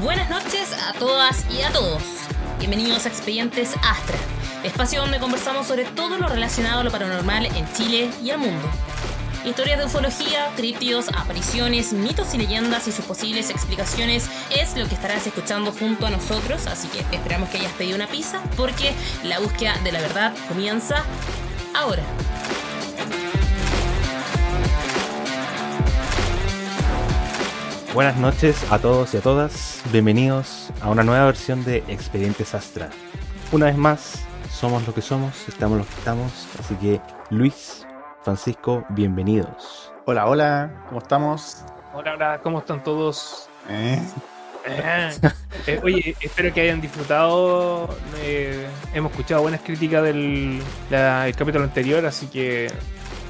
Buenas noches a todas y a todos. Bienvenidos a Expedientes Astra, espacio donde conversamos sobre todo lo relacionado a lo paranormal en Chile y el mundo. Historias de ufología, críptidos, apariciones, mitos y leyendas y sus posibles explicaciones es lo que estarás escuchando junto a nosotros, así que esperamos que hayas pedido una pizza porque la búsqueda de la verdad comienza ahora. Buenas noches a todos y a todas, bienvenidos a una nueva versión de Expedientes Astra. Una vez más, somos lo que somos, estamos lo que estamos, así que Luis, Francisco, bienvenidos. Hola, hola, ¿cómo estamos? Hola, hola, ¿cómo están todos? ¿Eh? Eh, eh, oye, espero que hayan disfrutado. eh, hemos escuchado buenas críticas del la- el capítulo anterior, así que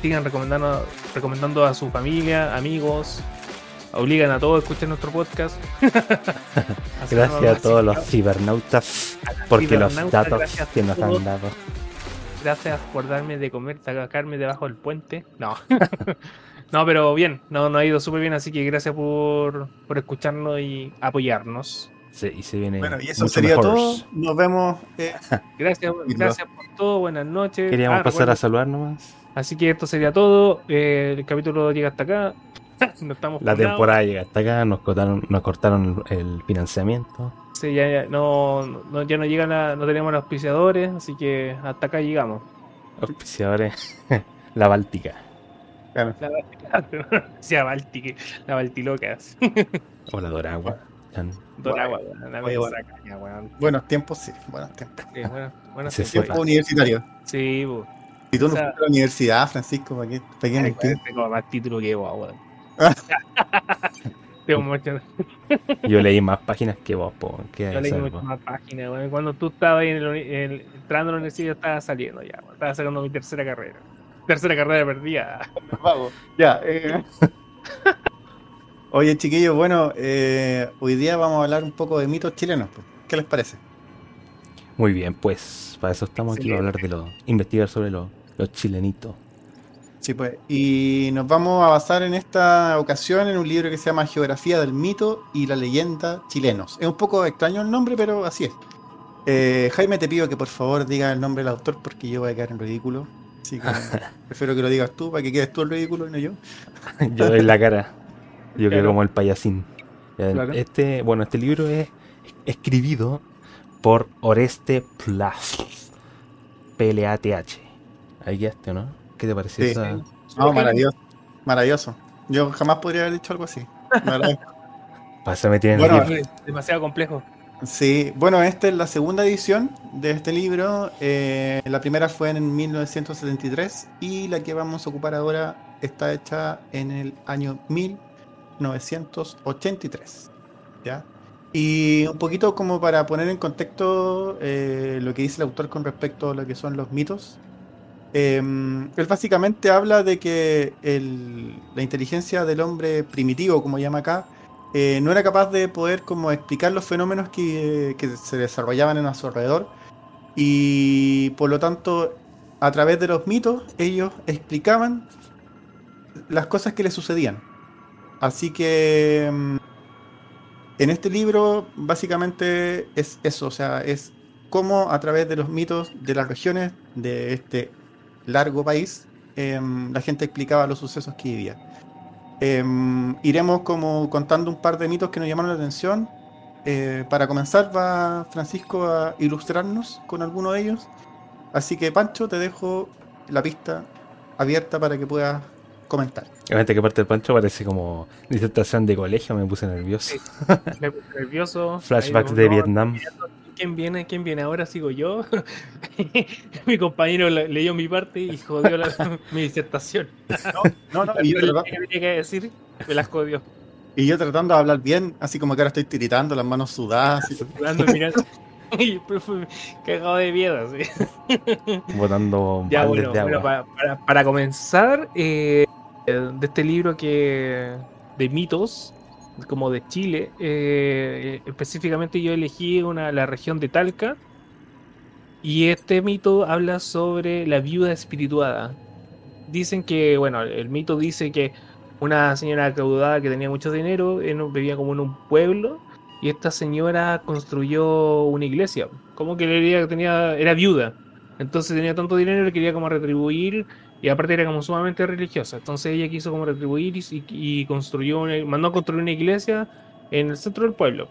sigan recomendando, recomendando a su familia, amigos. Obligan a todos a escuchar nuestro podcast. Gracias a todos los cibernautas porque los datos que nos han dado. Gracias por darme de comer, sacarme debajo del puente. No. no, pero bien, no, no ha ido súper bien, así que gracias por, por escucharnos y apoyarnos. Sí, y se viene Bueno, y eso sería mejor. todo. Nos vemos. eh, Gracias, gracias por todo, buenas noches. Queríamos Ah, pasar a saludar nomás. Así que esto sería todo. eh, el capítulo llega hasta acá. no estamos La temporada llega hasta acá, nos cortaron, nos cortaron el, financiamiento. Sí, ya, ya no, no- ya no llegan la- no tenemos los auspiciadores, así que hasta acá llegamos. Auspiciadores, la Báltica. claro. La Báltica. sea Báltica, la Baltilocas. O la Doragua. Doragua, la. Buenos tiempos, sí, buenos tiempos. Sí, bueno, bueno, Ese sí, sí. Tiempo universitario. Sí, bu. Si tú no O sea- fuiste a la universidad, Francisco, ¿para qué, para qué Tengo más título que vos, weón. Yo leí más páginas que vos, po. ¿Qué Yo leí muchas po? más páginas. Cuando tú estabas en el, en el- entrando a la universidad, yo estaba saliendo ya. Estaba sacando mi tercera carrera. Tercera carrera perdida. Vamos, ya. eh. Oye, chiquillos, bueno, eh, hoy día vamos a hablar un poco de mitos chilenos. ¿Qué les parece? Muy bien, pues para eso estamos aquí, para hablar de los. investigar sobre los chilenitos. Sí, pues. Y nos vamos a basar en esta ocasión en un libro que se llama Geografía del mito y la leyenda chilenos. Es un poco extraño el nombre, pero así es. Eh, Jaime, te pido que por favor digas el nombre del autor porque yo voy a quedar en ridículo. Así que prefiero que lo digas tú para que quedes tú en ridículo y no yo. Yo doy la cara. Yo Claro. como el payasín. Claro. Este, bueno, este libro es escribido por Oreste Plas. P-L-A-T-H. Ahí quedaste, ¿no? ¿Qué te pareció Sí. esa? No, maravilloso. Maravilloso. Yo jamás podría haber dicho algo así. Pásame, tienen Bueno, el libro. Demasiado complejo. Sí, bueno, esta es la segunda edición de este libro. Eh, la primera fue en 1973 y la que vamos a ocupar ahora está hecha en el año 1983. ¿Ya? Y un poquito como para poner en contexto eh, lo que dice el autor con respecto a lo que son los mitos. Eh, él básicamente habla de que la inteligencia del hombre primitivo, como llama acá, eh, no era capaz de poder como explicar los fenómenos que, que se desarrollaban en a su alrededor y por lo tanto a través de los mitos ellos explicaban las cosas que les sucedían. Así que mm, en este libro básicamente es eso, o sea, es cómo a través de los mitos de las regiones de este largo país em, la gente explicaba los sucesos que vivía. Em, iremos como contando un par de mitos que nos llamaron la atención. Eh, para comenzar va Francisco a ilustrarnos con alguno de ellos. Así que Pancho, te dejo la pista abierta para que puedas comentar. Obviamente que parte del pancho parece como disertación de colegio, me puse nervioso. Sí. Me puse nervioso. Flashbacks de Vietnam. ¿Quién viene? ¿Quién viene? Ahora sigo yo. mi compañero le- leyó mi parte y jodió la- mi disertación. No, no, y yo, Lo trata- que tenía que decir, me las jodió. y yo tratando de hablar bien, así como que ahora estoy tiritando, las manos sudadas. y- Jugando, mirando. Y cagado de miedo, así. Botando Ya, bueno, de bueno, agua. para, para- para comenzar, eh, de este libro que de mitos, como de Chile, eh, específicamente yo elegí una, la región de Talca Y este mito habla sobre la viuda espirituada. Dicen que, bueno, el mito dice que una señora acaudada que tenía mucho dinero vivía como en un pueblo y esta señora construyó una iglesia. Como que le tenía, era viuda. Entonces tenía tanto dinero que quería como retribuir y aparte era como sumamente religiosa. Entonces ella quiso como retribuir y, construyó mandó a construir una iglesia en el centro del pueblo.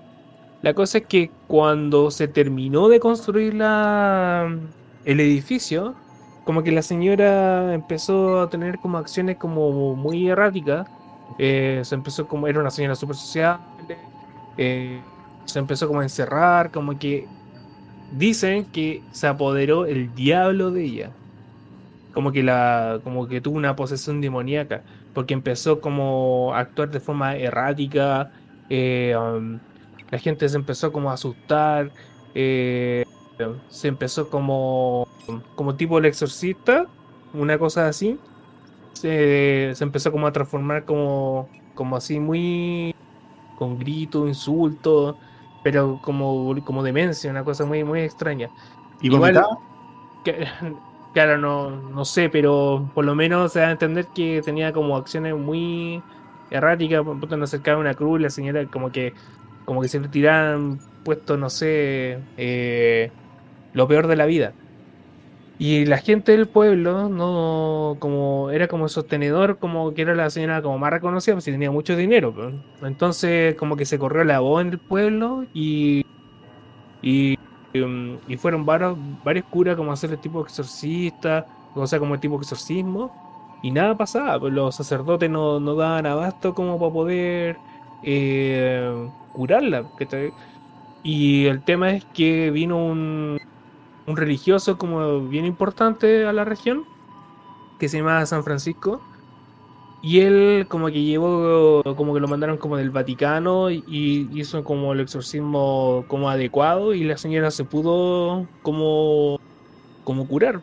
La cosa es que cuando se terminó de construir la, el edificio, como que la señora empezó a tener como acciones como muy erráticas. Eh, se empezó como, era una señora súper sociable. Eh, se empezó como a encerrar, como que dicen que se apoderó el diablo de ella. Como que la, como que tuvo una posesión demoníaca, porque empezó como a actuar de forma errática. Eh, um, la gente se empezó como a asustar. se empezó como como tipo el exorcista, una cosa así, se, empezó como a transformar como, como así muy con gritos, insultos, pero como, como demencia, una cosa muy, muy extraña. ¿Y Igual, claro, no, no sé, pero por lo menos se da a entender que tenía como acciones muy erráticas, por ejemplo, no acercaba una cruz, la señora como que como que se le tiraran puesto, no sé, eh, lo peor de la vida. Y la gente del pueblo, no como era como sostenedor, como que era la señora como más reconocida, pues tenía mucho dinero. Pues. Entonces, como que se corrió la voz en el pueblo y, y, um, y fueron varios, varios curas como hacer el tipo exorcista, o sea, como tipo exorcismo, y nada pasaba, pues los sacerdotes no, no daban abasto como para poder eh, curarla. Y el tema es que vino un, un religioso como bien importante a la región, que se llama San Francisco. Y él como que llevó, como que lo mandaron como del Vaticano y hizo como el exorcismo como adecuado y la señora se pudo como, como curar.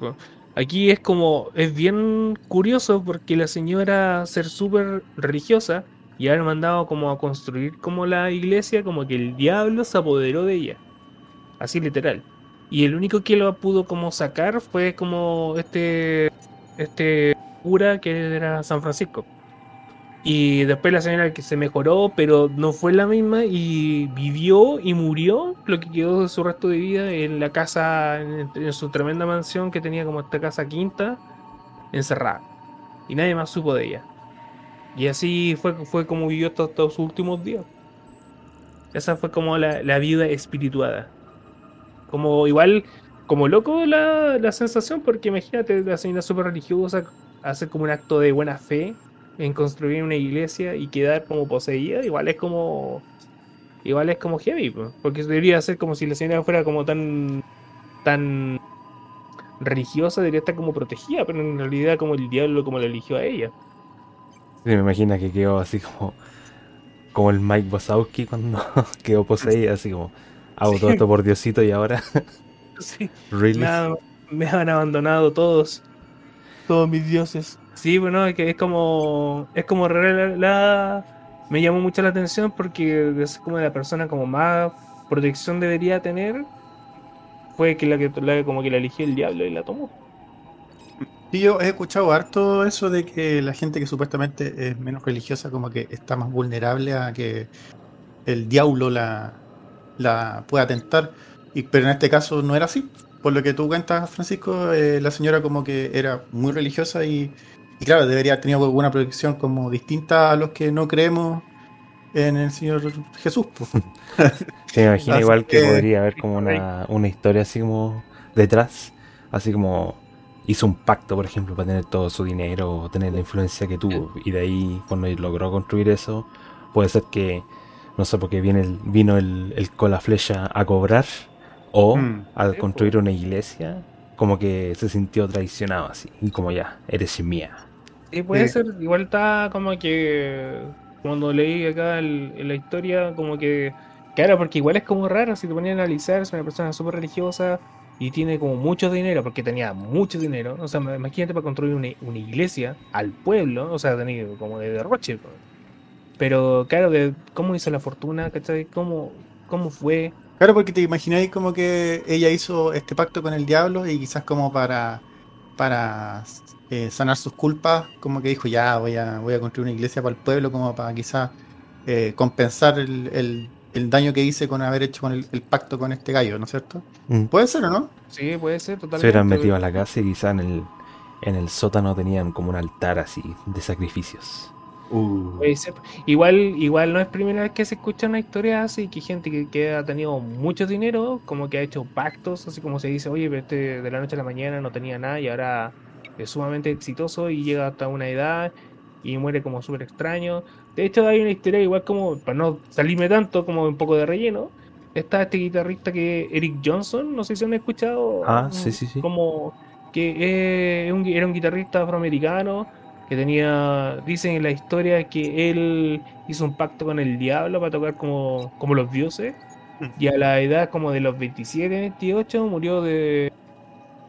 Aquí es como, es bien curioso porque la señora ser súper religiosa y haber mandado como a construir como la iglesia, como que el diablo se apoderó de ella. Así literal. Y el único que lo pudo como sacar fue como este este cura que era San Francisco. Y después la señora que se mejoró, pero no fue la misma y vivió y murió lo que quedó de su resto de vida en la casa, en, su tremenda mansión que tenía como esta casa quinta, encerrada. Y nadie más supo de ella. Y así fue, fue como vivió todos sus últimos días. Esa fue como la, la vida espirituada. Como igual, como loco la, la sensación, porque imagínate, la señora súper religiosa hacer como un acto de buena fe en construir una iglesia y quedar como poseída, igual es como. Igual es como heavy, porque debería ser como si la señora fuera como tan. tan religiosa, debería estar como protegida, pero en realidad como el diablo como la eligió a ella. Sí, me imagino que quedó así como. como el Mike Wazowski cuando quedó poseída, así como Hago todo esto por Diosito y ahora. sí. Me, han abandonado todos. Todos mis dioses. Sí, bueno, es que es como. Es como la, me llamó mucho la atención porque es como la persona como más protección debería tener. Fue que la que como que la eligió el diablo y la tomó. Sí, yo he escuchado harto eso de que la gente que supuestamente es menos religiosa como que está más vulnerable a que el diablo la, la pueda tentar. Y, pero en este caso no era así. Por lo que tú cuentas, Francisco, eh, la señora como que era muy religiosa y, claro, debería haber tenido alguna protección como distinta a los que no creemos en el Señor Jesús. Se me imagino igual que, podría haber como una, una historia así como detrás, así como hizo un pacto, por ejemplo, para tener todo su dinero o tener la influencia que tuvo. Y de ahí, cuando logró construir eso, puede ser que no sé, porque viene el, vino el, el con la flecha a cobrar, o mm. al construir una iglesia, como que se sintió traicionado así, y como ya, eres mía. Sí, puede ser, igual está como que cuando leí acá en la historia, como que, claro, porque igual es como raro si te ponían a analizar, es una persona súper religiosa y tiene como mucho dinero, porque tenía mucho dinero, o sea, imagínate para construir una, una iglesia al pueblo, o sea, tenía como de derroche. Pero claro, de cómo hizo la fortuna, ¿cachai? ¿Cómo, cómo fue? Claro, porque te imagináis como que ella hizo este pacto con el diablo y quizás como para, para eh, sanar sus culpas, como que dijo, ya voy a, voy a construir una iglesia para el pueblo, como para quizás eh, compensar el, el- el daño que hice con haber hecho con el, el pacto con este gallo, ¿no es cierto? Mm. Puede ser o no? Sí, puede ser Se totalmente. hubieran metido a la casa y quizá en el, en el sótano tenían como un altar así de sacrificios. Ser. Igual, igual no es primera vez que se escucha una historia así, que gente que, que ha tenido mucho dinero, como que ha hecho pactos, así como se dice, oye, pero este de la noche a la mañana no tenía nada y ahora es sumamente exitoso y llega hasta una edad y muere como súper extraño. De hecho, hay una historia igual como, para no salirme tanto, como un poco de relleno, está este guitarrista que Eric Johnson, no sé si han escuchado. Ah, sí, sí, sí. Como que es un- era un guitarrista afroamericano que tenía, dicen en la historia que él hizo un pacto con el diablo para tocar como, como los dioses y a la edad como de los 27, 28 murió de...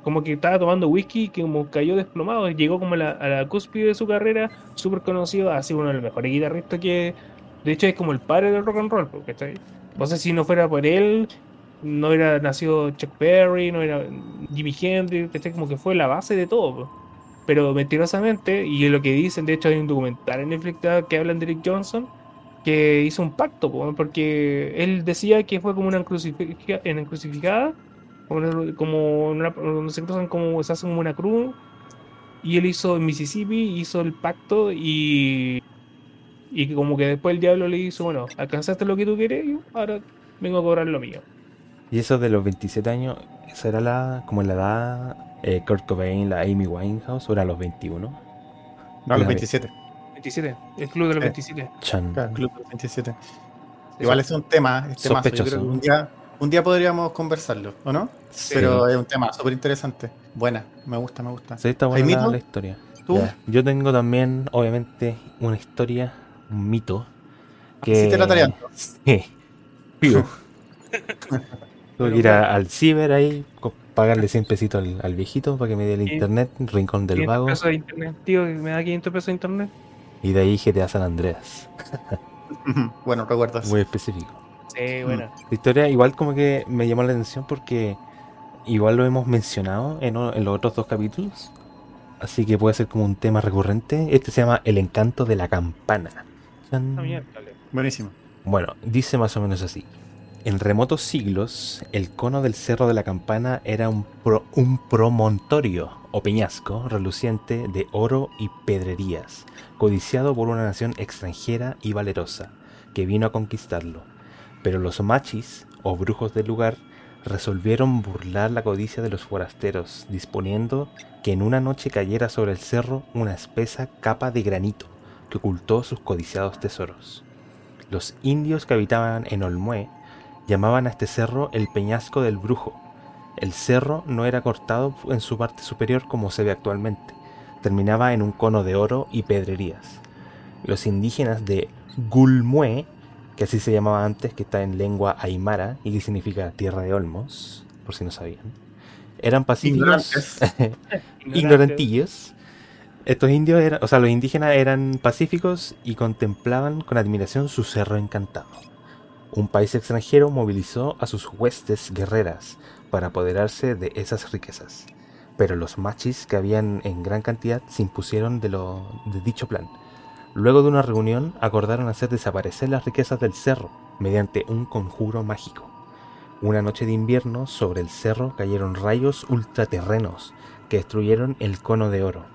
Como que estaba tomando whisky que como cayó desplomado llegó como a la, a la cúspide de su carrera, súper conocido, así uno de los mejores guitarristas que... De hecho es como el padre del rock and roll, ¿cachai? No sé si no fuera por él, no hubiera nacido Chuck Berry, no era Jimi Hendrix. Como que fue la base de todo. Pero mentirosamente, y lo que dicen, de hecho hay un documental en Netflix que hablan de Eric Johnson, que hizo un pacto, po, porque él decía que fue como una en encrucificada, como, se cruzan como se hace como una cruz, y él hizo en Mississippi, hizo el pacto y y como que después el diablo le hizo, bueno, alcanzaste lo que tú quieres, ahora vengo a cobrar lo mío. Y eso de los 27 años, ¿esa era la, como la edad eh, Kurt Cobain, la Amy Winehouse, o era los 21? No, a los La- 27. 27, el club de los Eh. 27. Chan. Claro, Club de los 27. Igual es un tema, es temazo. Yo Sospechoso. creo que un día, un día podríamos conversarlo, ¿o no? Sí. Pero es un tema súper interesante. Buena, me gusta, me gusta. Sí, está buena la, la historia. ¿Tú? Ya. Yo tengo también, obviamente, una historia, un mito. Que... Sí te la tareando. Sí. Tuve que ir a- al ciber ahí, pagarle 100 pesitos al, al viejito para que me dé el internet, rincón del 500 vago, pesos de internet, tío, me da 500 pesos de internet. y de ahí GTA San Andreas. bueno, recuerdas. Muy específico. Sí, bueno. La historia igual como que me llamó la atención porque igual lo hemos mencionado en, los otros dos capítulos. Así que puede ser como un tema recurrente. Este se llama El encanto de la campana. Ah. Buenísimo. Bueno, dice más o menos así. En remotos siglos, el cono del Cerro de la Campana era un, pro- un promontorio o peñasco reluciente de oro y pedrerías, codiciado por una nación extranjera y valerosa, que vino a conquistarlo. Pero los machis, o brujos del lugar, resolvieron burlar la codicia de los forasteros, disponiendo que en una noche cayera sobre el cerro una espesa capa de granito que ocultó sus codiciados tesoros. Los indios que habitaban en Olmué llamaban a este cerro el Peñasco del Brujo. El cerro no era cortado en su parte superior como se ve actualmente, terminaba en un cono de oro y pedrerías. Los indígenas de Gulmué, que así se llamaba antes, que está en lengua aymara y que significa tierra de olmos, por si no sabían, eran pacíficos, ignorantillos. Estos indios eran, o sea, los indígenas eran pacíficos y contemplaban con admiración su cerro encantado. Un país extranjero movilizó a sus huestes guerreras para apoderarse de esas riquezas. Pero los machis que habían en gran cantidad se impusieron de, lo, de dicho plan. Luego de una reunión acordaron hacer desaparecer las riquezas del cerro mediante un conjuro mágico. Una noche de invierno sobre el cerro cayeron rayos ultraterrenos que destruyeron el cono de oro.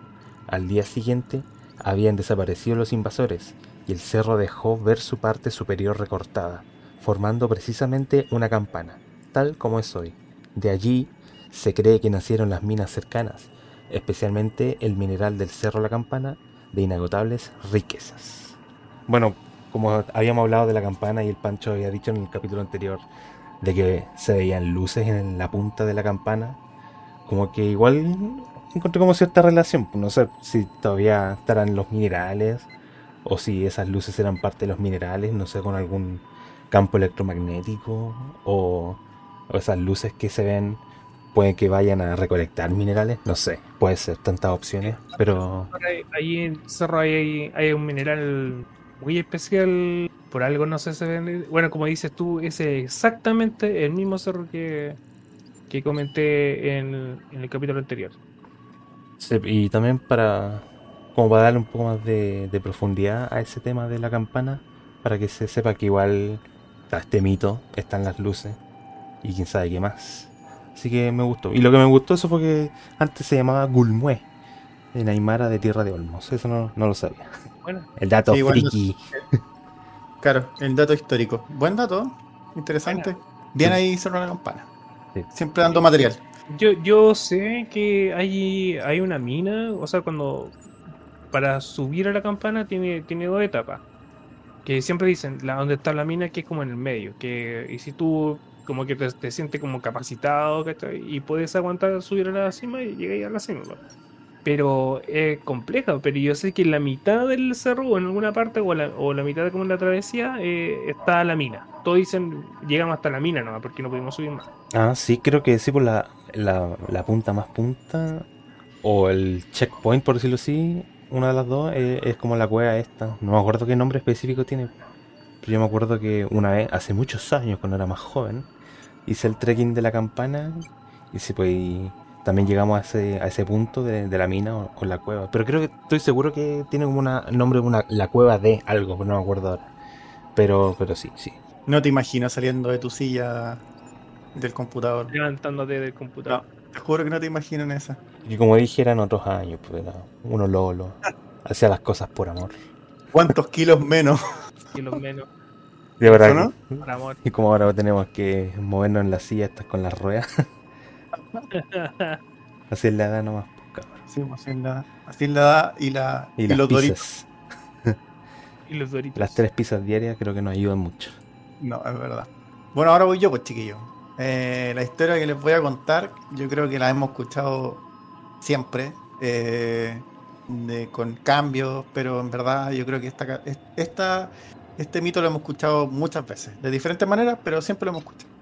Al día siguiente habían desaparecido los invasores y el cerro dejó ver su parte superior recortada, formando precisamente una campana, tal como es hoy. De allí se cree que nacieron las minas cercanas, especialmente el mineral del Cerro La Campana, de inagotables riquezas. Bueno, como habíamos hablado de la campana y el Pancho había dicho en el capítulo anterior, de que se veían luces en la punta de la campana, como que igual encontré como cierta relación, pues, no sé si todavía estarán los minerales o si esas luces eran parte de los minerales, no sé, con algún campo electromagnético o, o esas luces que se ven pueden que vayan a recolectar minerales, no sé, puede ser tantas opciones, pero Ahí- en el cerro hay, hay un mineral muy especial. Por algo no sé, se ven. Bueno, como dices tú, es exactamente el mismo cerro que, que comenté en, en el capítulo anterior. Sí, y también para como para darle un poco más de, de profundidad a ese tema de la campana, para que se sepa que igual está este mito, están las luces y quién sabe qué más. Así que me gustó. Y lo que me gustó eso fue que antes se llamaba Gulmue, en Aymara de Tierra de Olmos. Eso no, no lo sabía. Bueno, El dato Sí, friki. Claro, el dato histórico. Buen dato, interesante. Bien ahí cerró la campana. Sí. Siempre dando material. yo, yo sé que hay, hay una mina, o sea, cuando para subir a la campana tiene, tiene dos etapas. Que siempre dicen, la, donde está la mina, que es como en el medio. Que, y si tú como que te, te sientes como capacitado. Y puedes aguantar subir a la cima y llegáis a la cima. Pero es compleja, pero yo sé que la mitad del cerro, o en alguna parte, o la, o la mitad de como en la travesía, eh, está la mina. Todos dicen, llegamos hasta la mina nomás, porque no pudimos subir más. Ah, sí, creo que sí, por la, la, la punta más punta, o el checkpoint, por decirlo así, una de las dos, eh, es como la cueva esta. No me acuerdo qué nombre específico tiene, pero yo me acuerdo que una vez, hace muchos años, cuando era más joven, hice el trekking de la campana, y sí, pues y también llegamos a ese, a ese punto de, de la mina o, o la cueva. Pero creo que estoy seguro que tiene como una nombre, una, la cueva de algo, pero no me acuerdo ahora. Pero, pero sí, sí. No te imagino saliendo de tu silla del computador. Levantándote del computador. Te juro que no te imagino en esa. Y como dije, eran otros años, pues era uno lolo, hacía las cosas por amor. ¿Cuántos kilos menos? Y los menos, De verdad, ¿no? que- por amor. y como ahora tenemos que movernos en la silla, estas con las ruedas, así es la edad nomás, pues, cabrón. Sí, pues, así es la, así es la edad y, la, Y, y las los doritos. pizzas, y los doritos. las tres pizzas diarias creo que nos ayudan mucho. No, es verdad. Bueno, ahora voy yo, pues chiquillos. Eh, la historia que les voy a contar, yo creo que la hemos escuchado siempre, eh, de- con cambios, pero en verdad yo creo que esta, esta, este mito lo hemos escuchado muchas veces, de diferentes maneras, pero siempre lo hemos escuchado.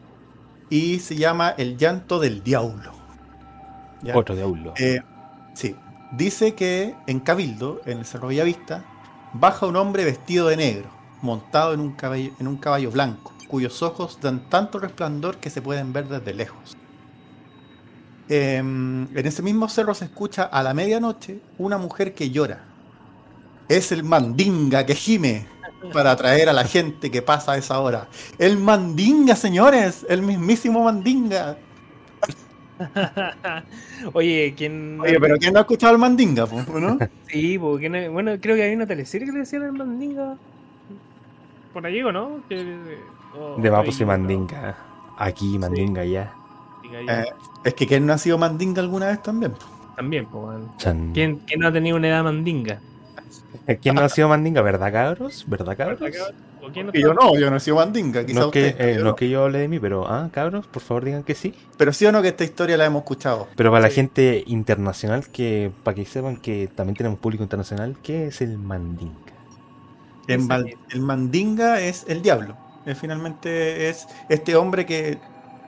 Y se llama El llanto del diablo. ¿Ya? Otro diablo. Eh, sí, dice que en Cabildo, en el Cerro Bellavista, baja un hombre vestido de negro, montado en un caballo, en un caballo blanco, cuyos ojos dan tanto resplandor que se pueden ver desde lejos. Em, en ese mismo cerro se escucha a la medianoche una mujer que llora. Es el mandinga que gime para atraer a la gente que pasa a esa hora. El mandinga, señores, el mismísimo mandinga. Oye, ¿quién. Oye, pero ¿quién no ha escuchado al mandinga, po, no? Sí, porque no- bueno, creo que hay una teleserie que le decían el Mandinga. Por allí, ¿o no? Que, o- de Mapos y Mandinga. Aquí, Mandinga, ya. Mandinga ya. Eh, es que ¿quién no ha sido mandinga alguna vez también? También, pues. ¿Quién, ¿Quién no ha tenido una edad mandinga? ¿Quién no ha sido Mandinga? ¿Verdad, cabros? ¿Verdad, cabros? ¿O quién no yo no, yo no he sido mandinga, quizá No es, que, usted, eh, yo no no. es que yo hable de mí, pero, ah, cabros, por favor digan que sí. Pero sí o no que esta historia la hemos escuchado. Pero para la Sí. gente internacional, que para que sepan que también tenemos público internacional, ¿qué es el mandinga? Sí. el mandinga es el diablo. Eh, finalmente es este hombre que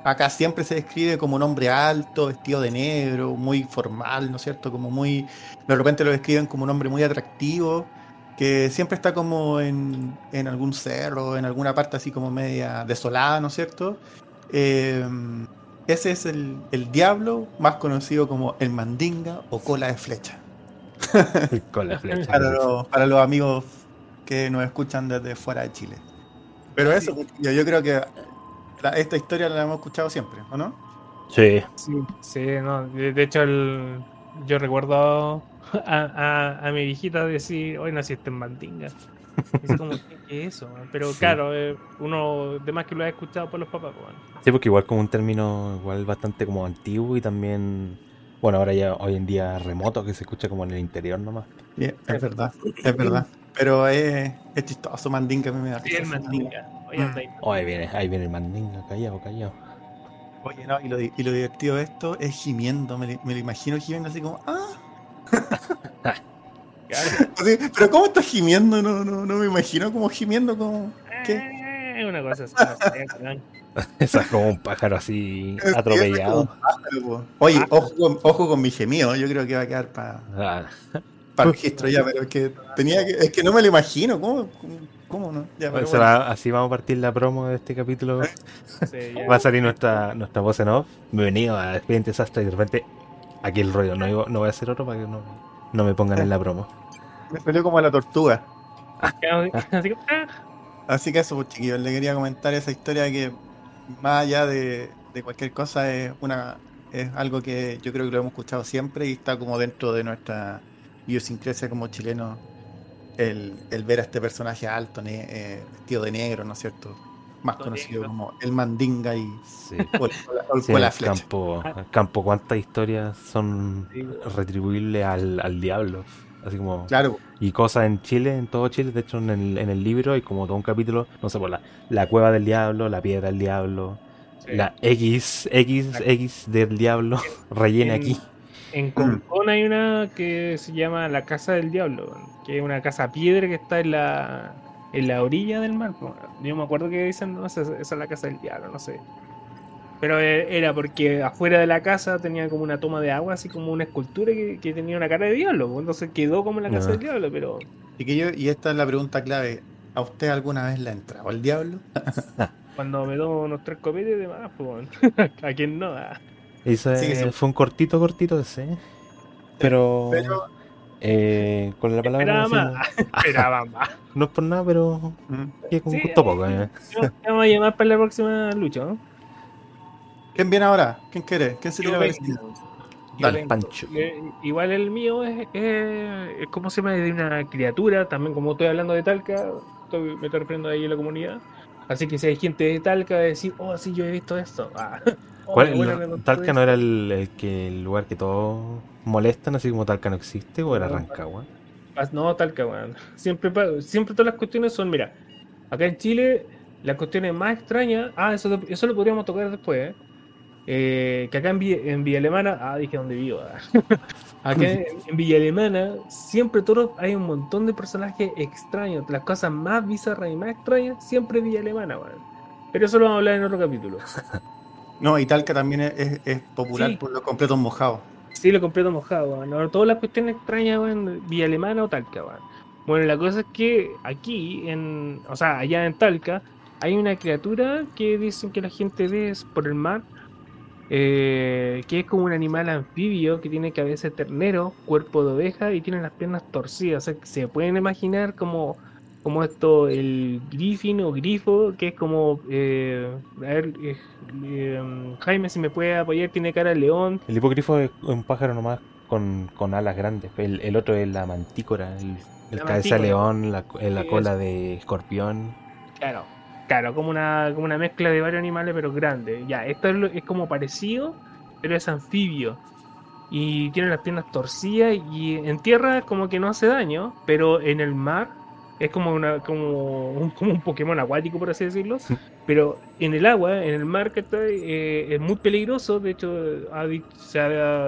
acá siempre se describe como un hombre alto, vestido de negro, muy formal, ¿no es cierto? Como muy. De repente lo describen como un hombre muy atractivo, que siempre está como en, en algún cerro, en alguna parte así como media desolada, ¿no es cierto? Eh, ese es el, el diablo, más conocido como el mandinga o cola de flecha. Con la flecha. para, los, para los amigos que nos escuchan desde fuera de Chile. Pero eso, yo, yo creo que la- esta historia la hemos escuchado siempre, ¿o no? Sí. Sí, sí, no. De, de hecho, el, yo recuerdo a, a, a mi viejita decir, hoy naciste en Mandinga. Es como, ¿qué, es eso? man?". Pero Sí. claro, eh, uno de más que lo ha escuchado por los papás. bueno. Sí, porque igual como un término igual bastante como antiguo y también, bueno, ahora ya hoy en día remoto que se escucha como en el interior nomás. Bien, es verdad, es verdad. Pero es, es chistoso, Mandinga, a mí me da Sí, ese Mandinga. Oye, anda ahí. Oh, ahí viene, ahí viene el mandinga, callado, callado. Oye, no, y lo, di- y lo divertido de esto es gimiendo, me, li- me lo imagino gimiendo así como, ¡ah! Claro. Así, pero ¿cómo estás gimiendo? No, no, no me imagino como gimiendo como... ¿Qué? Eh, una cosa así. Esa es como un pájaro así atropellado. Oye, ojo con, ojo con mi gemido, yo creo que va a quedar para... Para el registro ya, pero es que tenía que, es que no me lo imagino, ¿cómo? ¿Cómo, no? Ya, pero Se bueno. va- así vamos a partir la promo de este capítulo. Sí, ya. Va a salir nuestra, nuestra voz en off. Bienvenido a Expediente Sastra y de repente aquí el rollo. No, digo- no voy a hacer otro para que no, no me pongan en la promo. Me salió como la tortuga. Así que, ah, Así que eso, pues, chiquillos, le quería comentar esa historia que más allá de, de cualquier cosa es una es algo que yo creo que lo hemos escuchado siempre y está como dentro de nuestra idiosincrasia como chilenos el, el ver a este personaje alto, ne- eh, vestido de negro, ¿no es cierto? Más Todo conocido negro. como el mandinga y Sí. o el, o Sí, la flecha. campo, campo, ¿cuántas historias son retribuibles al, al diablo? Así como. Claro, Y cosas en Chile, en todo Chile. De hecho, en el, en el libro hay como todo un capítulo. No sé, por la, la cueva del diablo, la piedra del diablo, sí. la X, X, X del diablo, rellena En- aquí. En Concón hay una que se llama la Casa del Diablo, que es una casa piedra que está en la en la orilla del mar. Yo me acuerdo que dicen, no sé, esa es la Casa del Diablo, no sé. Pero e- era porque afuera de la casa tenía como una toma de agua, así como una escultura que, que tenía una cara de diablo. Entonces quedó como la Casa del Diablo, pero chiquillos, y esta es la pregunta clave. ¿A usted alguna vez le ha entrado el diablo? cuando me tomo unos tres copetes de más, pues, ¿a quién no? Ah. Sí, fue un cortito, cortito ese. Pero, Pero eh, con la palabra. Esperaba no más. decimos- Esperaba más. no es por nada, pero mm, que con Sí, gusto poco. eh. Vamos a llamar para la próxima lucha, ¿no? ¿quién viene ahora? ¿Quién quiere? ¿Quién se tira Dale. Pancho. Eh, Igual el mío es, es, es como se llama, es de una criatura, también como estoy hablando de Talca, estoy- me estoy refiriendo ahí a la comunidad. Así que si hay gente de Talca de decir, oh, sí, yo he visto esto. Ah, ¿Cuál, me contó Talca no era el, el que, el lugar que todos molestan, así como Talca no existe, o era No, Rancagua? Ah, No, Talca, weón. Siempre, siempre todas las cuestiones son, mira, acá en Chile, las cuestiones más extrañas, ah, eso, eso lo podríamos tocar después, ¿eh? Eh, que acá en, Villa, en Villa Alemana, ah, dije donde vivo. ah. Acá en, en Villa Alemana, siempre todos hay un montón de personajes extraños, las cosas más bizarras y más extrañas, siempre Villa Alemana, weón. Pero eso lo vamos a hablar en otro capítulo. No, y Talca también es, popular Sí. por los completos mojados. Sí, lo completo mojado, weón. Todas las cuestiones extrañas, weón, Villa Alemana o Talca, weón. Bueno, la cosa es que aquí, en, o sea, allá en Talca, hay una criatura que dicen que la gente ve por el mar, eh, que es como un animal anfibio que tiene cabeza de ternero, cuerpo de oveja y tiene las piernas torcidas. O sea, que se pueden imaginar como, como esto, el grifin o grifo, que es como, eh, a ver, eh, eh, Jaime, si me puede apoyar, tiene cara de león, El hipogrifo es un pájaro nomás con, con alas grandes. El, el otro es la mantícora, el, el La cabeza de mantícora. león, la, la cola de escorpión. Claro, claro, como una, como una mezcla de varios animales, pero grande. Ya, esto es, lo- es como parecido, pero es anfibio. Y tiene las piernas torcidas y en tierra como que no hace daño, pero en el mar es como, una, como, un, como un Pokémon acuático, por así decirlo. Pero en el agua, en el mar, que está, eh, es muy peligroso. De hecho, ha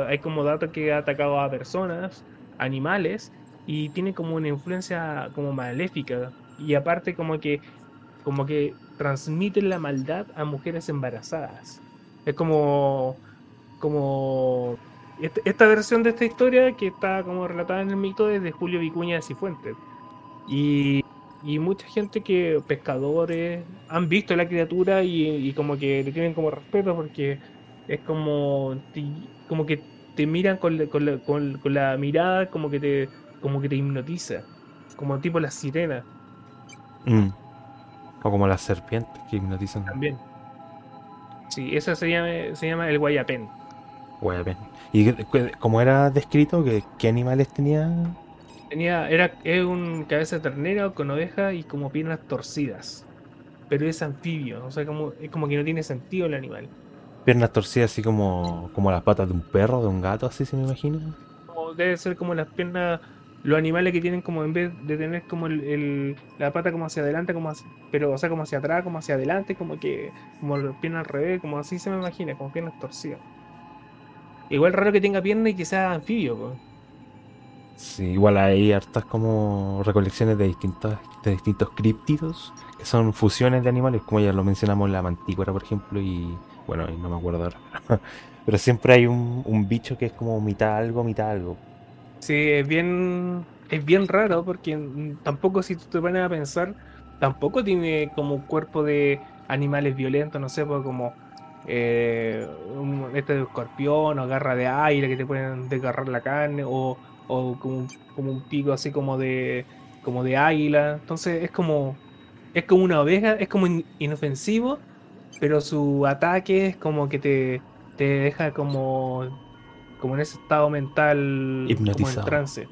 hay como datos que ha atacado a personas, animales, y tiene como una influencia como maléfica. Y aparte como que como que transmiten la maldad a mujeres embarazadas. Es como como este- esta versión de esta historia que está como relatada en el mito es de Julio Vicuña de Cifuentes. Y, y mucha gente que, pescadores, han visto la criatura y, y como que le tienen como respeto porque es como, como que te miran con la, con la- con- con la mirada como que te como que te hipnotiza, como tipo la sirena Mm. O como las serpientes que hipnotizan. también. Sí, esa se llama, se llama el guayapén. Guayapén. ¿Y qué- cómo era descrito? ¿Qué, qué animales tenía? Tenía, era, es un cabeza de ternera con oveja y como piernas torcidas. Pero es anfibio, o sea, como, es como que no tiene sentido el animal. Piernas torcidas así como, como las patas de un perro, de un gato, así se me imagina. Como debe ser como las piernas, los animales que tienen como en vez de tener como el, el- la pata como hacia adelante, como hacia- pero o sea, como hacia atrás, como hacia adelante, como que, como las piernas al revés, como así se me imagina, como piernas torcidas. Igual raro que tenga piernas y que sea anfibio, pues. Sí, igual hay hartas como recolecciones de distintos, de distintos críptidos, que son fusiones de animales, como ya lo mencionamos, la mantícora, por ejemplo, y bueno, no me acuerdo ahora. Pero siempre hay un, un bicho que es como mitad algo, mitad algo. Sí, es bien, es bien raro porque tampoco si tú te pones a pensar, tampoco tiene como un cuerpo de animales violentos, no sé, pues como eh, este escorpión o garra de aire que te pueden desgarrar la carne o, o como, como un pico así como de, como de águila. Entonces es como, es como una oveja, es como inofensivo, pero su ataque es como que te, te deja como, como en ese estado mental hipnotizado. Trance.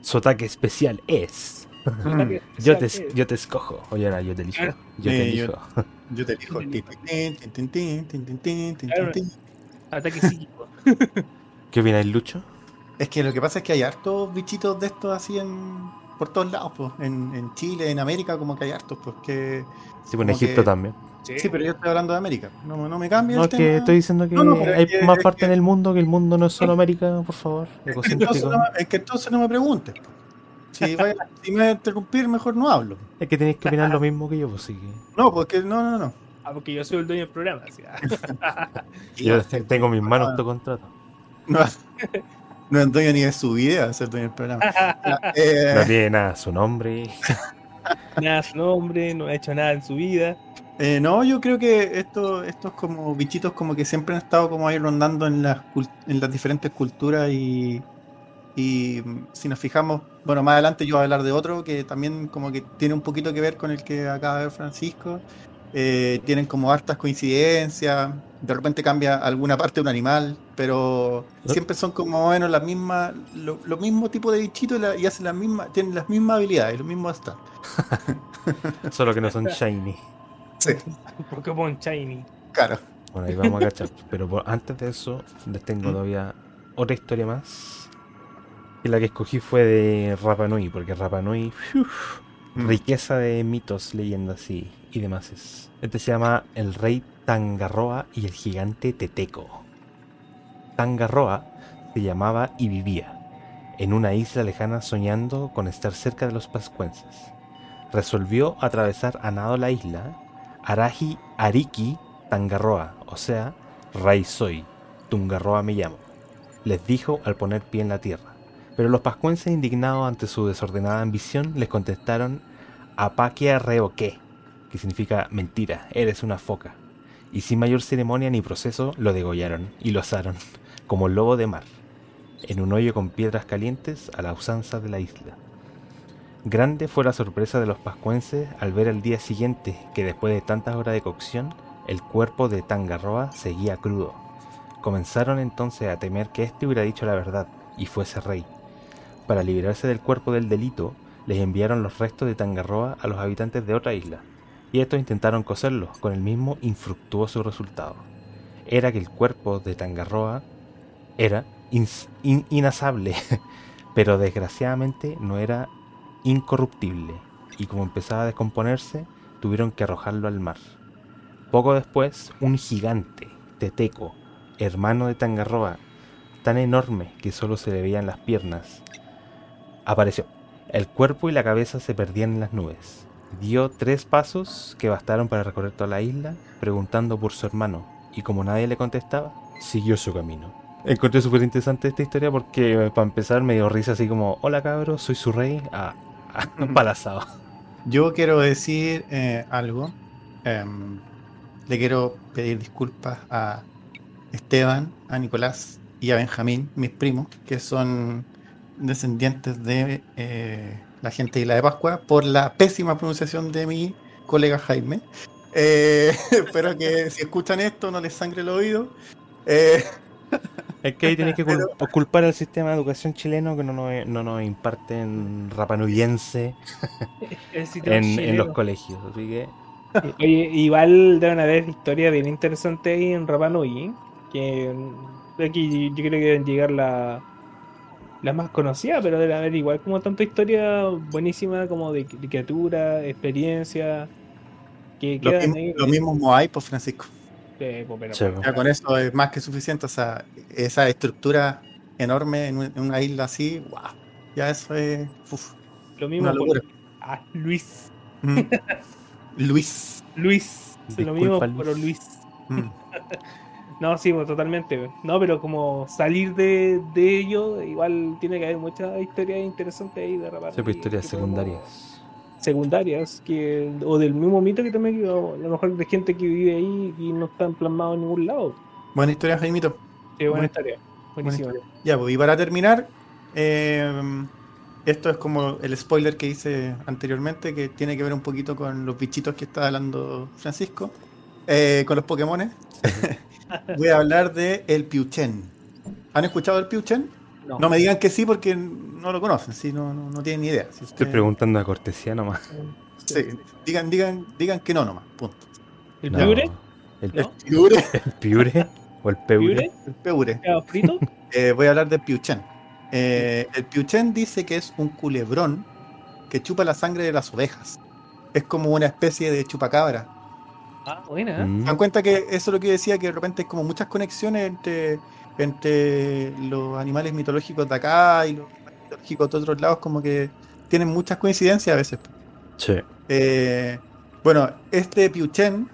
Su ataque especial es. Yo, te, yo te escojo. Oye, ahora yo te elijo. Yo, te elijo. Yo, yo te elijo. Ataque psíquico. ¿Qué opinas, Lucho? Es que lo que pasa es que hay hartos bichitos de estos así en por todos lados, pues. En, en Chile, en América, como que hay hartos, pues. Que... Sí, pues en Egipto que- también. Sí, pero yo estoy hablando de América. No, no me cambia No, el es tema. que estoy diciendo que No, no, pero hay es más es parte que- en el mundo, que el mundo no es solo América, por favor. Es que entonces no, es que entonces no me preguntes. pues. Si, vaya- si me voy a interrumpir, mejor no hablo. Es que tenéis que opinar lo mismo que yo, pues sí. que- No, porque no, no, no. Ah, porque yo soy el dueño del programa. así, ah. Yo te- tengo mis manos Ah. autocontrato. No, es dueño ni de su vida, ser dueño del programa. Eh, No tiene nada su nombre. nada su nombre, no ha hecho nada en su vida. eh, no, yo creo que esto, estos como bichitos como que siempre han estado como ahí rondando en las, cul- en las diferentes culturas y, y mm, si nos fijamos, bueno, más adelante yo voy a hablar de otro que también como que tiene un poquito que ver con el que acaba de ver Francisco. Eh, tienen como hartas coincidencias, de repente cambia alguna parte de un animal, pero siempre son como más o menos las mismas, lo, lo mismo tipo de bichitos y, la- y hacen las mismas, tienen las mismas habilidades, los mismos stats. Solo que no son shiny. Sí, Pokémon Shiny. claro. Bueno, ahí vamos a cachar. Pero por- antes de eso, les tengo ¿Mm? todavía otra historia más. Y la que escogí fue de Rapa Nui, porque Rapa Nui, ¡fiu! Mm. riqueza de mitos, leyendas y, y demás. es. Este se llama El Rey Tangarroa y el Gigante Teteco. Tangarroa se llamaba y vivía en una isla lejana soñando con estar cerca de los pascuenses. Resolvió atravesar a nado la isla Araji Ariki Tangarroa, o sea, Rey soy, Tungarroa me llamo, les dijo al poner pie en la tierra. Pero los pascuenses, indignados ante su desordenada ambición, les contestaron Apaquia reoque, que significa mentira, eres una foca. Y sin mayor ceremonia ni proceso, lo degollaron y lo asaron, como lobo de mar, en un hoyo con piedras calientes a la usanza de la isla. Grande fue la sorpresa de los pascuenses al ver al día siguiente que después de tantas horas de cocción, el cuerpo de Tangarroa seguía crudo. Comenzaron entonces a temer que éste hubiera dicho la verdad y fuese rey. Para liberarse del cuerpo del delito, les enviaron los restos de Tangarroa a los habitantes de otra isla, y estos intentaron coserlos con el mismo infructuoso resultado. Era que el cuerpo de Tangarroa era in- inasable, pero desgraciadamente no era incorruptible, y como empezaba a descomponerse, tuvieron que arrojarlo al mar. Poco después, un gigante, Teteco, hermano de Tangarroa, tan enorme que solo se le veían las piernas, apareció. El cuerpo y la cabeza se perdían en las nubes. Dio tres pasos que bastaron para recorrer toda la isla, preguntando por su hermano, y como nadie le contestaba, siguió su camino. Encontré súper interesante esta historia porque, para empezar, me dio risa así como: Hola cabros, soy su rey. Ah, ah, palazado. Yo quiero decir eh, algo. Em, le quiero pedir disculpas a Esteban, a Nicolás y a Benjamín, mis primos, que son descendientes de eh, la gente de Isla de Pascua, por la pésima pronunciación de mi colega Jaime. Eh, espero que si escuchan esto no les sangre el oído. Eh, Es que ahí tienes que cul- culpar al sistema de educación chileno que no nos, no nos imparten rapanuyense en, los colegios. Así que Oye, igual deben haber historias bien interesantes ahí en Rapa Nui, que mm, aquí yo creo que deben llegar la, la más conocida, pero debe haber igual como tanta historia buenísima como de, de criatura, experiencia, que quedan mismos, ahí. los mismos Moai, pues Francisco. eh, pues, pero- Sí, pero- Ya con eso es más que suficiente. O sea, esa estructura enorme en, un- en una isla así, wow. Ya eso es uf, lo mismo una locura. por ah, Luis. Mm. Luis. Luis. lo mismo Luis. por Luis. Mm. No, sí, pues, totalmente. No, pero como salir de, de ello, igual tiene que haber muchas historias interesantes ahí de repente. Sí, pues, historias secundarias. secundarias que o del mismo mito que también o a lo mejor de gente que vive ahí y no están plasmados en ningún lado Buena historia, Jaimito. buena Buena- historia buenísima Ya, pues, y para terminar, eh, esto es como el spoiler que hice anteriormente, que tiene que ver un poquito con los bichitos que está hablando Francisco, eh, con los Pokémones. Voy a hablar de el Piuchen. ¿Han escuchado el Piuchen? no, No me digan que sí porque no lo conocen, sí, no, no, no tienen ni idea. Si Estoy ustedes- preguntando a cortesía nomás. Sí, digan, digan, digan que no nomás, punto. el No. piure ¿El, ¿No? Piure, el piure o el peure? piure el Peure. frito Eh, voy a hablar del Piuchen. Eh, el Piuchen dice que es un culebrón que chupa la sangre de las ovejas. Es como una especie de chupacabra. Ah buena Mm. ¿Se dan cuenta que eso es lo que yo decía? Que de repente hay como muchas conexiones entre, entre los animales mitológicos de acá y los animales mitológicos de otros lados, como que tienen muchas coincidencias a veces. Sí. Eh, bueno, este Piuchen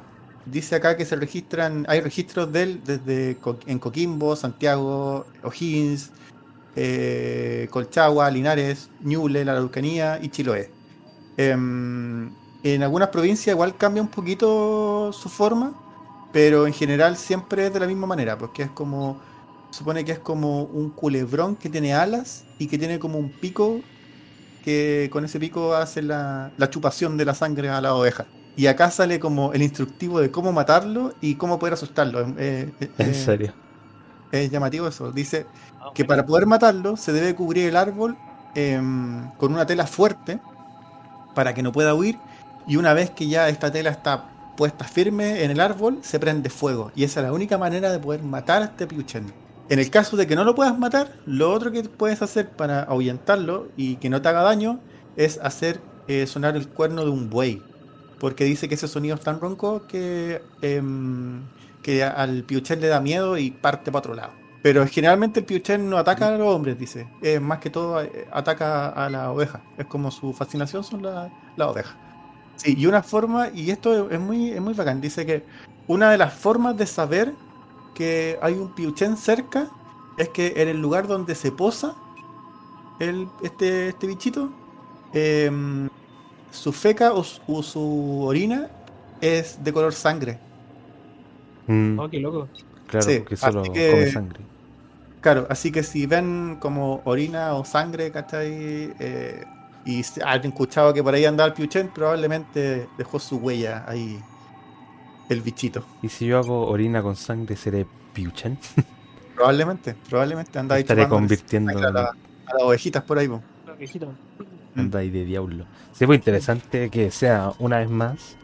dice acá que se registran, hay registros de él desde Co- en Coquimbo, Santiago, O'Higgins, eh, Colchagua, Linares, Ñuble, La Araucanía y Chiloé. Em, en algunas provincias igual cambia un poquito su forma, pero en general siempre es de la misma manera, porque es como, supone que es como un culebrón que tiene alas y que tiene como un pico que con ese pico hace la, la chupación de la sangre a la oveja. Y acá sale como el instructivo de cómo matarlo y cómo poder asustarlo. Eh, eh, En eh, serio. es llamativo eso. Dice Ah, que para poder matarlo se debe cubrir el árbol em, con una tela fuerte para que no pueda huir. Y una vez que ya esta tela está puesta firme en el árbol, se prende fuego. Y esa es la única manera de poder matar a este piuchen. En el caso de que no lo puedas matar, lo otro que puedes hacer para ahuyentarlo y que no te haga daño es hacer eh, sonar el cuerno de un buey. Porque dice que ese sonido es tan ronco que, em, que al piuchen le da miedo y parte para otro lado. Pero generalmente el piuchen no ataca a los hombres, dice. Más que todo eh, ataca a la oveja. Es como su fascinación son las la ovejas. Sí, y una forma, y esto es muy, es muy bacán, dice que una de las formas de saber que hay un piuchen cerca es que en el lugar donde se posa el, este, este bichito, em, su feca o su, o su orina es de color sangre. Mm, oh, qué loco claro, sí, porque solo así que- come sangre. Claro, así que si ven como orina o sangre, ¿cachai? Eh, y si han escuchado que por ahí andaba el piuchen, probablemente dejó su huella ahí el bichito. ¿Y si yo hago orina con sangre, seré piuchen? Probablemente, probablemente anda ahí Estaré convirtiendo a, la- a las ovejitas por ahí. po. Viejitos. anda ahí de diablo. Sí, pues interesante que sea una vez más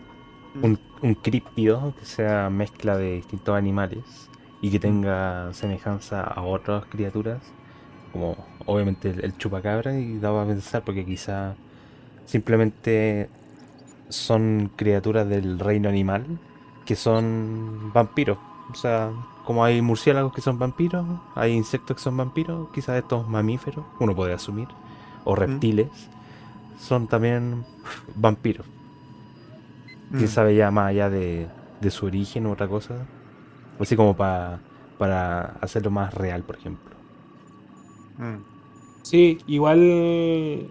un, un críptido, que sea mezcla de distintos animales y que tenga semejanza a otras criaturas, como obviamente el, el chupacabra, y daba a pensar porque quizá simplemente son criaturas del reino animal que son vampiros. O sea, como hay murciélagos que son vampiros, hay insectos que son vampiros, quizás estos mamíferos, uno podría asumir, o reptiles, son también vampiros. quién Mm. sabe ya más allá de, de su origen u otra cosa. Así como pa- para hacerlo más real, por ejemplo. Mm. Sí, igual,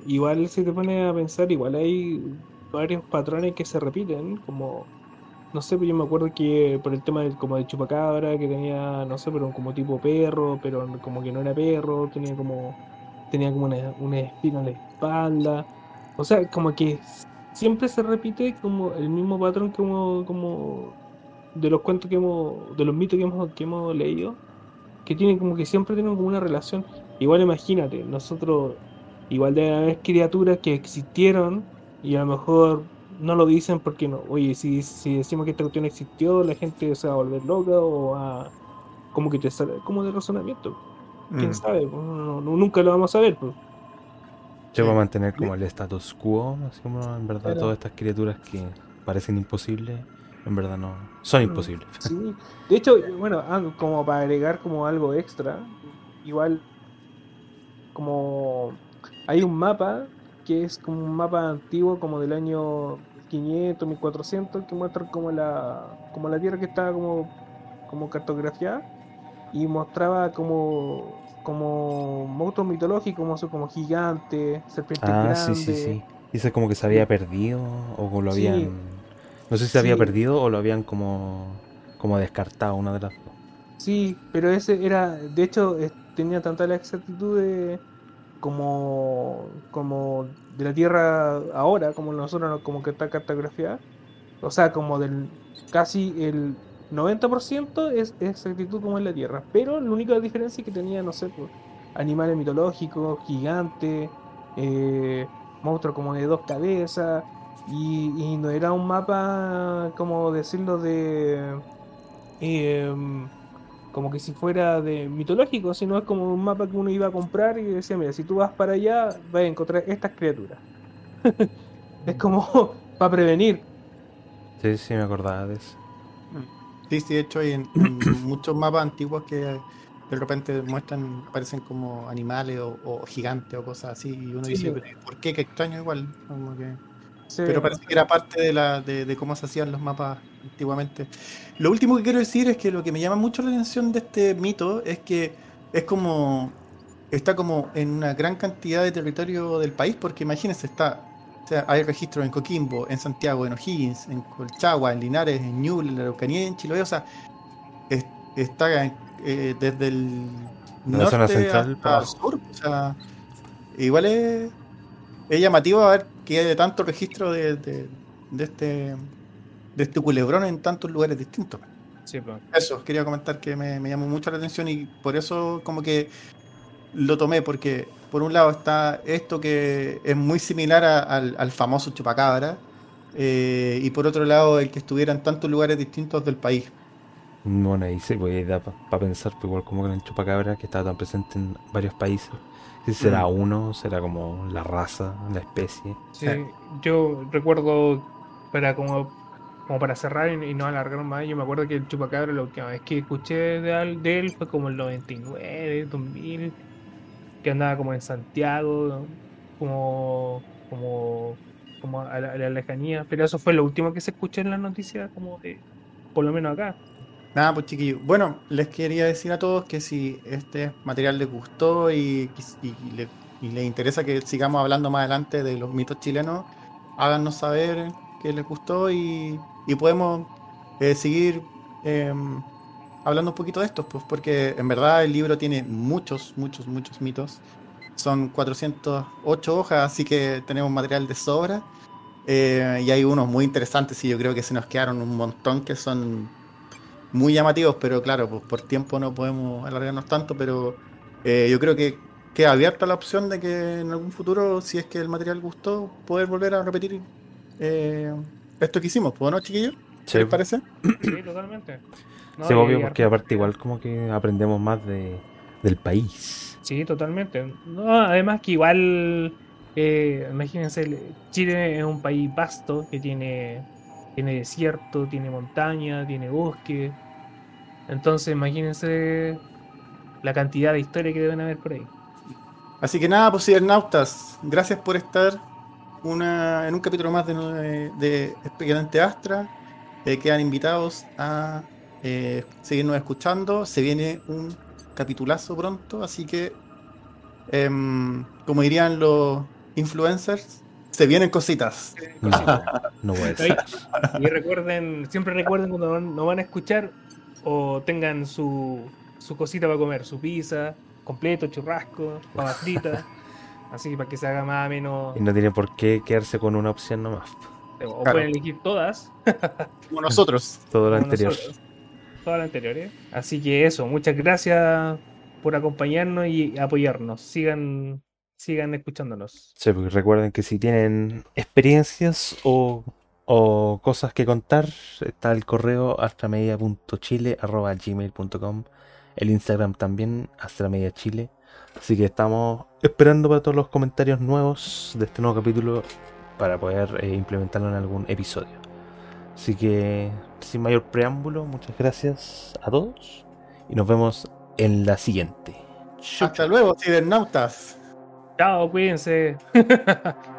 igual si te pones a pensar, igual hay varios patrones que se repiten, como, no sé, pero yo me acuerdo que por el tema del, como de chupacabra, que tenía, no sé, pero como tipo perro, pero como que no era perro, tenía como, tenía como una, una espina en la espalda, o sea, como que siempre se repite como el mismo patrón como, como de los cuentos que hemos, de los mitos que hemos, que hemos leído, que tienen como que siempre tienen como una relación. Igual imagínate, nosotros igual debe haber criaturas que existieron y a lo mejor no lo dicen porque no. Oye, si, si decimos que esta cuestión existió, la gente se va a volver loca o va como que te sale como de razonamiento. Quién Mm. sabe, pues, no- no- nunca lo vamos a ver. Pues. Yo voy a mantener como el status quo, así como en verdad todas estas criaturas que parecen imposibles, en verdad no son Mm. imposibles. Sí. De hecho, bueno, ah, como para agregar como algo extra, igual como hay un mapa que es como un mapa antiguo como del año 500, 1400 que muestra como la como la tierra que está como como cartografiada y mostraba como como monstruos mitológicos como, son como gigantes, serpientes Ah, grandes. sí, sí, sí. Dice como que se había perdido o lo Sí. habían... No sé si se había Sí. perdido o lo habían como, como descartado, una de las dos. Sí, pero ese era, de hecho, tenía tanta la exactitud de como, como de la Tierra ahora, como nosotros no- como que está cartografiada. O sea, como del casi el 90% es exactitud como en la Tierra. Pero la única diferencia es que tenía, no sé, pues, animales mitológicos, gigantes, eh, monstruos como de dos cabezas. Y, y no era un mapa, como decirlo, de... em, como que si fuera de mitológico, sino es como un mapa que uno iba a comprar y decía, mira, si tú vas para allá, vas a encontrar estas criaturas. es como para prevenir. Sí, sí, me acordaba de eso. Sí, sí, de hecho hay en, en muchos mapas antiguos que de repente muestran, parecen como animales o, o gigantes o cosas así, y uno Sí, dice, sí. "Pero, ¿por qué? Qué extraño igual. como que- Pero parece que era parte de, la, de, de cómo se hacían los mapas antiguamente. Lo último que quiero decir es que lo que me llama mucho la atención de este mito es que es como está como en una gran cantidad de territorio del país, porque imagínense, está, o sea, hay registros en Coquimbo, en Santiago, en O'Higgins, en Colchagua, en Linares, en Ñuble, en la Araucanía en Chiloé, o sea, es- está eh, desde el La norte zona central hasta el sur, o sea, igual es, es llamativo ver que hay tanto registro de, de, de este de este culebrón en tantos lugares distintos. Sí, pues. Eso, quería comentar que me, me llamó mucho la atención y por eso como que lo tomé, porque por un lado está esto que es muy similar a- al, al famoso chupacabra, eh, y por otro lado el que estuviera en tantos lugares distintos del país. Bueno, ahí sí, pues ahí da para pensar, pues igual como que el chupacabra que estaba tan presente en varios países. Si será Mm. uno, será como la raza, la especie. Sí, yo recuerdo para como, como para cerrar y, y no alargar más, yo me acuerdo que el chupacabra la última vez que escuché de, él fue como el 99, 2000, que andaba como en Santiago, como como como a la, a la lejanía, pero eso fue lo último que se escuchó en las noticias como de por lo menos acá. Nada, pues chiquillos. Bueno, les quería decir a todos que si este material les gustó y, y- le- les interesa que sigamos hablando más adelante de los mitos chilenos, háganos saber que les gustó y, podemos eh, seguir eh, hablando un poquito de estos, pues porque en verdad el libro tiene muchos, muchos, muchos mitos. Son 408 hojas, así que tenemos material de sobra. Eh, y hay unos muy interesantes y yo creo que se nos quedaron un montón que son muy llamativos, pero claro, pues por tiempo no podemos alargarnos tanto, pero eh, yo creo que queda abierta la opción de que en algún futuro, si es que el material gustó, poder volver a repetir eh, esto que hicimos, ¿puedo no, chiquillos? Sí, ¿Qué les parece? Sí, totalmente. No, y- obvio, porque aparte igual como que aprendemos más de, del país. Sí, totalmente. No, además que igual, eh, imagínense, Chile es un país vasto que tiene, tiene desierto, tiene montaña, tiene bosque. Entonces, imagínense la cantidad de historia que deben haber por ahí. Así que nada, pues cibernautas, gracias por estar una, en un capítulo más de, de Expediente Astra. Eh, quedan invitados a eh, seguirnos escuchando. Se viene un capitulazo pronto, así que, em, como dirían los influencers, se vienen cositas. No, no puede ser. Y recuerden, siempre recuerden cuando nos van a escuchar o tengan su, su cosita para comer, su pizza, completo, churrasco, papas fritas. Así para que se haga más o menos. Y no tiene por qué quedarse con una opción nomás. O Claro. pueden elegir todas. Como nosotros. Todo lo como anterior. nosotros, Todas las anteriores. Así que eso, muchas gracias por acompañarnos y apoyarnos. Sigan, sigan escuchándonos. Sí, porque recuerden que si tienen experiencias o, o cosas que contar, está el correo astramedia.chile.gmail.com El Instagram también, astramedia.chile. Así que estamos esperando para todos los comentarios nuevos de este nuevo capítulo para poder eh, implementarlo en algún episodio. Así que, sin mayor preámbulo, muchas gracias a todos y nos vemos en la siguiente. Chau, Hasta luego, cibernautas. Chao, cuídense.